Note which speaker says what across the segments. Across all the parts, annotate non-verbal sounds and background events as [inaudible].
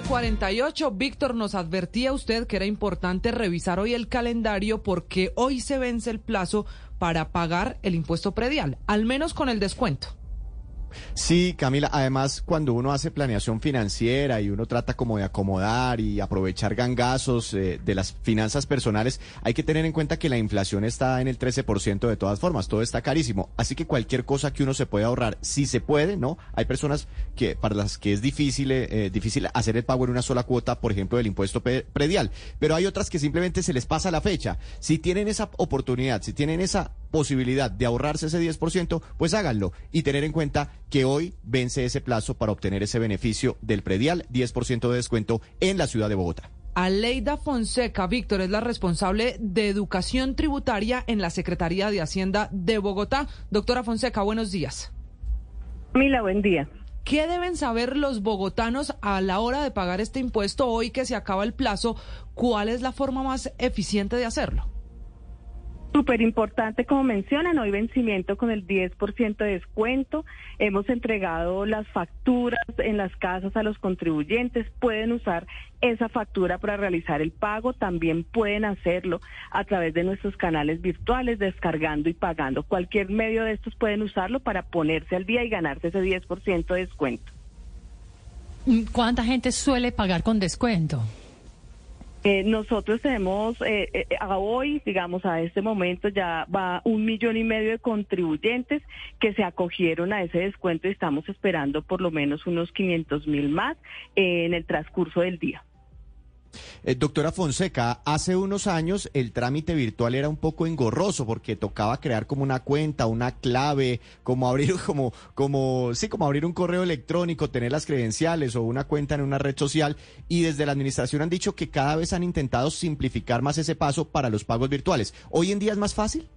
Speaker 1: 948. Víctor, nos advertía usted que era importante revisar hoy el calendario porque hoy se vence el plazo para pagar el impuesto predial, al menos con el descuento.
Speaker 2: Sí, Camila, además cuando uno hace planeación financiera y uno trata como de acomodar y aprovechar gangazos eh, de las finanzas personales, hay que tener en cuenta que la inflación está en el 13% de todas formas, todo está carísimo, así que cualquier cosa que uno se puede ahorrar, si se puede, ¿no? Hay personas que para las que es difícil eh, difícil hacer el pago en una sola cuota, por ejemplo, del impuesto predial, pero hay otras que simplemente se les pasa la fecha. Si tienen esa oportunidad, si tienen esa posibilidad de ahorrarse ese 10%, pues háganlo y tener en cuenta que hoy vence ese plazo para obtener ese beneficio del predial, 10% de descuento en la ciudad de Bogotá.
Speaker 1: Aleida Fonseca, Víctor, es la responsable de educación tributaria en la Secretaría de Hacienda de Bogotá. Doctora Fonseca, buenos días.
Speaker 3: Mila, buen día.
Speaker 1: ¿Qué deben saber los bogotanos a la hora de pagar este impuesto hoy que se acaba el plazo? ¿Cuál es la forma más eficiente de hacerlo?
Speaker 3: Súper importante, como mencionan, hoy vencimiento con el 10% de descuento. Hemos entregado las facturas en las casas a los contribuyentes. Pueden usar esa factura para realizar el pago. También pueden hacerlo a través de nuestros canales virtuales, descargando y pagando. Cualquier medio de estos pueden usarlo para ponerse al día y ganarse ese 10% de descuento.
Speaker 4: ¿Cuánta gente suele pagar con descuento?
Speaker 3: Eh, nosotros tenemos eh, eh, a hoy, digamos, a este momento ya va un millón y medio de contribuyentes que se acogieron a ese descuento y estamos esperando por lo menos unos 500 mil más en el transcurso del día.
Speaker 2: Eh, doctora Fonseca, hace unos años el trámite virtual era un poco engorroso porque tocaba crear como una cuenta, una clave, como abrir [laughs] como como sí, como abrir un correo electrónico, tener las credenciales o una cuenta en una red social y desde la administración han dicho que cada vez han intentado simplificar más ese paso para los pagos virtuales. ¿Hoy en día es más fácil?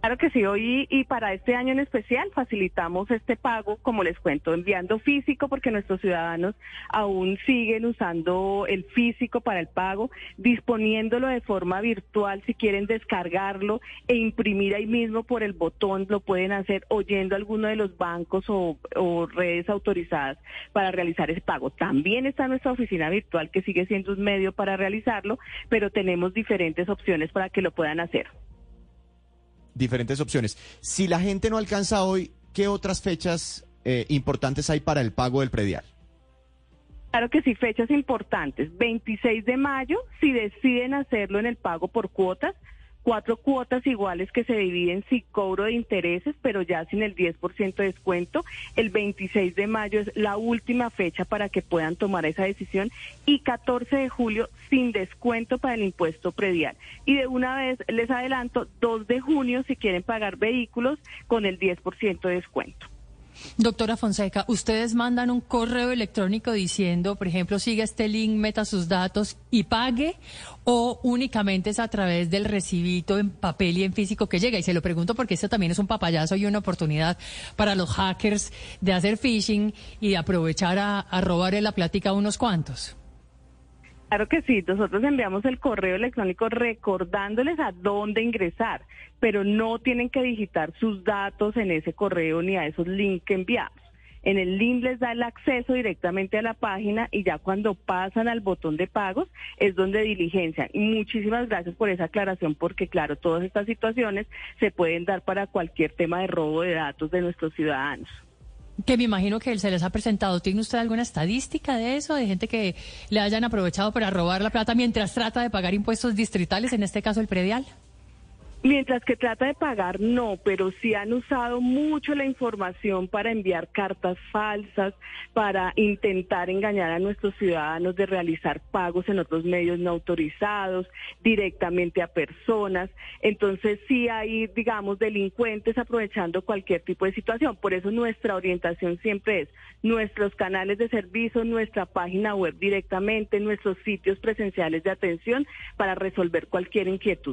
Speaker 3: Claro que sí, hoy y para este año en especial facilitamos este pago, como les cuento, enviando físico porque nuestros ciudadanos aún siguen usando el físico para el pago, disponiéndolo de forma virtual si quieren descargarlo e imprimir ahí mismo por el botón, lo pueden hacer oyendo alguno de los bancos o, o redes autorizadas para realizar ese pago. También está nuestra oficina virtual que sigue siendo un medio para realizarlo, pero tenemos diferentes opciones para que lo puedan hacer
Speaker 2: diferentes opciones. Si la gente no alcanza hoy, ¿qué otras fechas eh, importantes hay para el pago del predial?
Speaker 3: Claro que sí, fechas importantes. 26 de mayo, si deciden hacerlo en el pago por cuotas, cuatro cuotas iguales que se dividen sin cobro de intereses, pero ya sin el 10% de descuento. El 26 de mayo es la última fecha para que puedan tomar esa decisión y 14 de julio sin descuento para el impuesto predial. Y de una vez les adelanto, 2 de junio si quieren pagar vehículos con el 10% de descuento.
Speaker 4: Doctora Fonseca, ustedes mandan un correo electrónico diciendo, por ejemplo, siga este link, meta sus datos y pague, o únicamente es a través del recibito en papel y en físico que llega. Y se lo pregunto porque esto también es un papayazo y una oportunidad para los hackers de hacer phishing y de aprovechar a, a robarle la plática a unos cuantos.
Speaker 3: Claro que sí, nosotros enviamos el correo electrónico recordándoles a dónde ingresar, pero no tienen que digitar sus datos en ese correo ni a esos links que enviamos. En el link les da el acceso directamente a la página y ya cuando pasan al botón de pagos es donde diligencian. Y muchísimas gracias por esa aclaración porque claro, todas estas situaciones se pueden dar para cualquier tema de robo de datos de nuestros ciudadanos
Speaker 4: que me imagino que se les ha presentado. ¿Tiene usted alguna estadística de eso, de gente que le hayan aprovechado para robar la plata mientras trata de pagar impuestos distritales, en este caso el predial?
Speaker 3: Mientras que trata de pagar, no, pero sí han usado mucho la información para enviar cartas falsas, para intentar engañar a nuestros ciudadanos de realizar pagos en otros medios no autorizados, directamente a personas. Entonces sí hay, digamos, delincuentes aprovechando cualquier tipo de situación. Por eso nuestra orientación siempre es nuestros canales de servicio, nuestra página web directamente, nuestros sitios presenciales de atención para resolver cualquier inquietud.